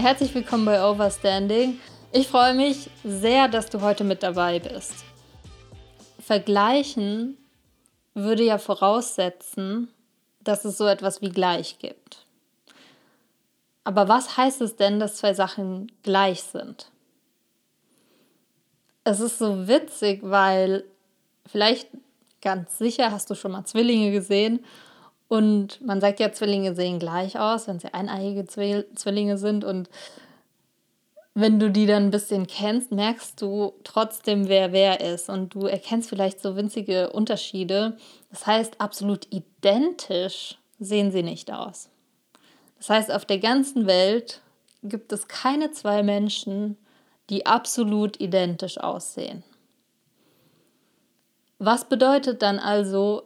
Herzlich willkommen bei Overstanding. Ich freue mich sehr, dass du heute mit dabei bist. Vergleichen würde ja voraussetzen, dass es so etwas wie gleich gibt. Aber was heißt es denn, dass zwei Sachen gleich sind? Es ist so witzig, weil vielleicht ganz sicher hast du schon mal Zwillinge gesehen und man sagt ja, Zwillinge sehen gleich aus, wenn sie eineiige Zwillinge sind und wenn du die dann ein bisschen kennst, merkst du trotzdem, wer wer ist und du erkennst vielleicht so winzige Unterschiede. Das heißt, absolut identisch sehen sie nicht aus. Das heißt, auf der ganzen Welt gibt es keine zwei Menschen, die absolut identisch aussehen. Was bedeutet dann also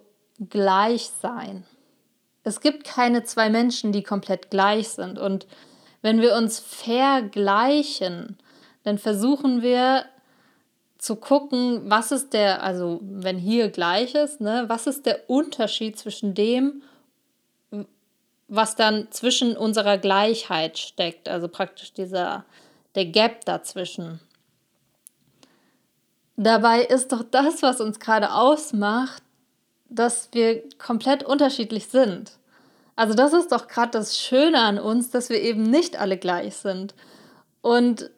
gleich sein? Es gibt keine zwei Menschen, die komplett gleich sind. Und wenn wir uns vergleichen, dann versuchen wir zu gucken, was ist der, also wenn hier gleich ist, ne, was ist der Unterschied zwischen dem was dann zwischen unserer Gleichheit steckt, also praktisch dieser der Gap dazwischen. Dabei ist doch das, was uns gerade ausmacht, dass wir komplett unterschiedlich sind. Also das ist doch gerade das Schöne an uns, dass wir eben nicht alle gleich sind. Und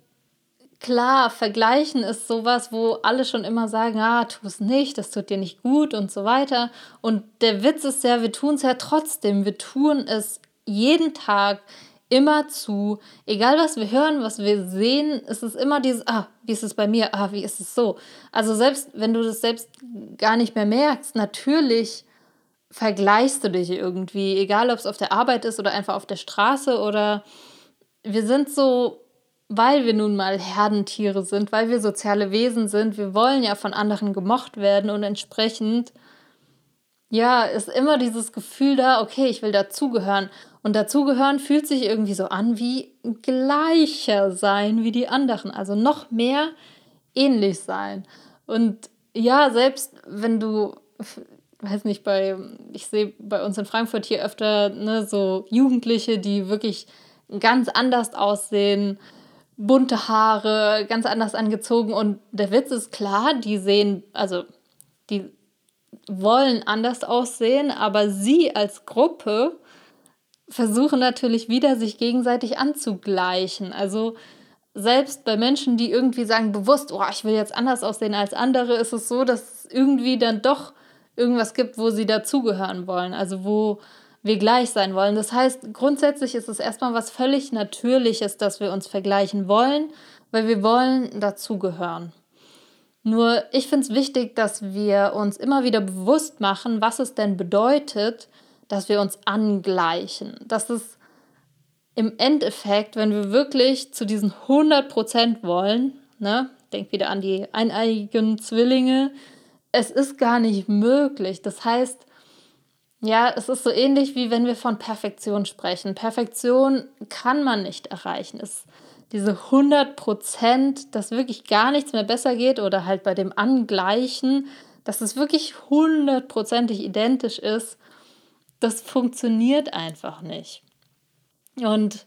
klar, vergleichen ist sowas, wo alle schon immer sagen, ah, tu es nicht, das tut dir nicht gut und so weiter. Und der Witz ist ja, wir tun es ja trotzdem. Wir tun es jeden Tag immer zu, egal was wir hören, was wir sehen, ist es immer dieses, ah, wie ist es bei mir, ah, wie ist es so. Also selbst wenn du das selbst gar nicht mehr merkst, natürlich vergleichst du dich irgendwie, egal ob es auf der Arbeit ist oder einfach auf der Straße oder wir sind so weil wir nun mal Herdentiere sind, weil wir soziale Wesen sind, wir wollen ja von anderen gemocht werden und entsprechend, ja, ist immer dieses Gefühl da, okay, ich will dazugehören. Und dazugehören fühlt sich irgendwie so an wie gleicher sein wie die anderen, also noch mehr ähnlich sein. Und ja, selbst wenn du, weiß nicht, bei, ich sehe bei uns in Frankfurt hier öfter ne, so Jugendliche, die wirklich ganz anders aussehen, bunte Haare, ganz anders angezogen. Und der Witz ist klar, die sehen, also die wollen anders aussehen, aber sie als Gruppe versuchen natürlich wieder, sich gegenseitig anzugleichen. Also selbst bei Menschen, die irgendwie sagen, bewusst, oh, ich will jetzt anders aussehen als andere, ist es so, dass es irgendwie dann doch irgendwas gibt, wo sie dazugehören wollen. Also wo wir gleich sein wollen. Das heißt, grundsätzlich ist es erstmal was völlig Natürliches, dass wir uns vergleichen wollen, weil wir wollen dazugehören. Nur ich finde es wichtig, dass wir uns immer wieder bewusst machen, was es denn bedeutet, dass wir uns angleichen. Das ist im Endeffekt, wenn wir wirklich zu diesen 100% wollen, ne, denk wieder an die eineiigen Zwillinge, es ist gar nicht möglich. Das heißt, ja, es ist so ähnlich wie wenn wir von Perfektion sprechen. Perfektion kann man nicht erreichen. Es, diese 100 Prozent, dass wirklich gar nichts mehr besser geht oder halt bei dem Angleichen, dass es wirklich hundertprozentig identisch ist, das funktioniert einfach nicht. Und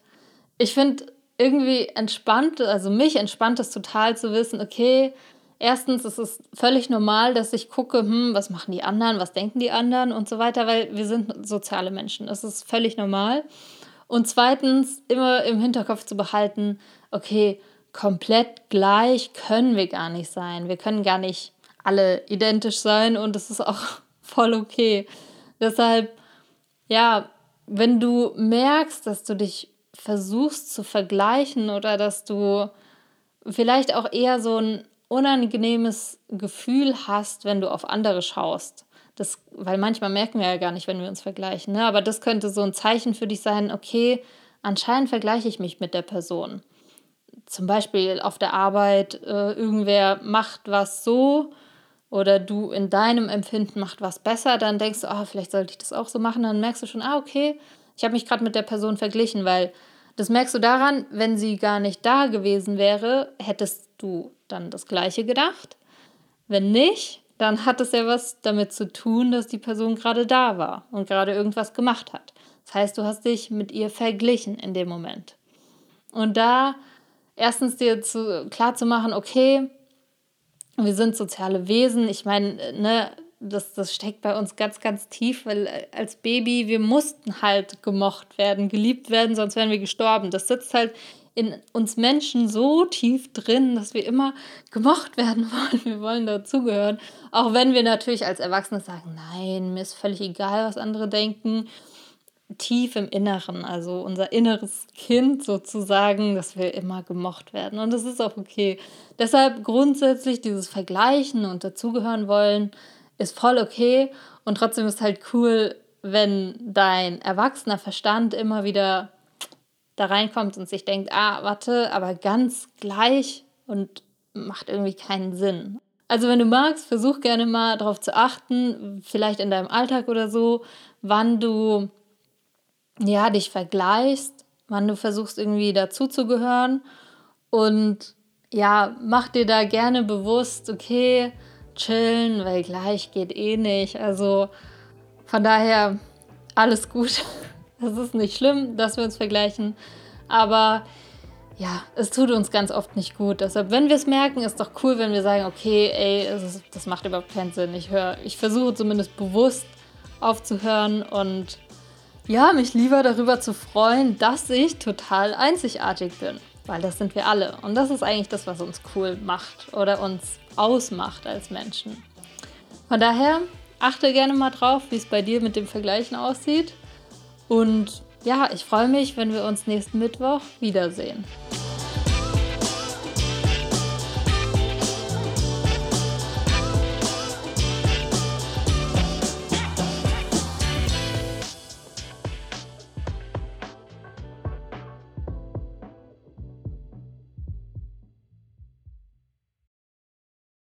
ich finde irgendwie entspannt, also mich entspannt es total zu wissen, okay, erstens ist es völlig normal, dass ich gucke, hm, was machen die anderen, was denken die anderen und so weiter, weil wir sind soziale Menschen. Das ist völlig normal. Und zweitens immer im Hinterkopf zu behalten, okay, komplett gleich können wir gar nicht sein. Wir können gar nicht alle identisch sein und das ist auch voll okay. Deshalb, ja, wenn du merkst, dass du dich versuchst zu vergleichen oder dass du vielleicht auch eher so ein unangenehmes Gefühl hast, wenn du auf andere schaust. Das, weil manchmal merken wir ja gar nicht, wenn wir uns vergleichen. Ne? Aber das könnte so ein Zeichen für dich sein, okay, anscheinend vergleiche ich mich mit der Person. Zum Beispiel auf der Arbeit, äh, irgendwer macht was so oder du in deinem Empfinden macht was besser, dann denkst du, ah, vielleicht sollte ich das auch so machen. Dann merkst du schon, ah, okay, ich habe mich gerade mit der Person verglichen, weil das merkst du daran, wenn sie gar nicht da gewesen wäre, hättest du dann das Gleiche gedacht? Wenn nicht, dann hat es ja was damit zu tun, dass die Person gerade da war und gerade irgendwas gemacht hat. Das heißt, du hast dich mit ihr verglichen in dem Moment. Und da erstens dir zu, klar zu machen, okay, wir sind soziale Wesen. Ich meine, ne, das, das steckt bei uns ganz, ganz tief, weil äh, als Baby, wir mussten halt gemocht werden, geliebt werden, sonst wären wir gestorben. Das sitzt halt in uns Menschen so tief drin, dass wir immer gemocht werden wollen. Wir wollen dazugehören. Auch wenn wir natürlich als Erwachsene sagen, nein, mir ist völlig egal, was andere denken. Tief im Inneren, also unser inneres Kind sozusagen, dass wir immer gemocht werden. Und das ist auch okay. Deshalb grundsätzlich dieses Vergleichen und dazugehören wollen, ist voll okay. Und trotzdem ist halt cool, wenn dein erwachsener Verstand immer wieder da reinkommt und sich denkt, ah, warte, aber ganz gleich und macht irgendwie keinen Sinn. Also wenn du magst, versuch gerne mal darauf zu achten, vielleicht in deinem Alltag oder so, wann du ja dich vergleichst, wann du versuchst irgendwie dazuzugehören und ja, mach dir da gerne bewusst, okay, chillen, weil gleich geht eh nicht. Also von daher alles gut. Es ist nicht schlimm, dass wir uns vergleichen, aber ja, es tut uns ganz oft nicht gut. Deshalb, wenn wir es merken, ist doch cool, wenn wir sagen, okay, ey, ist, das macht überhaupt keinen Sinn. Ich höre, ich versuche zumindest bewusst aufzuhören und ja, mich lieber darüber zu freuen, dass ich total einzigartig bin. Weil das sind wir alle. Und das ist eigentlich das, was uns cool macht oder uns ausmacht als Menschen. Von daher achte gerne mal drauf, wie es bei dir mit dem Vergleichen aussieht. Und ja, ich freue mich, wenn wir uns nächsten Mittwoch wiedersehen.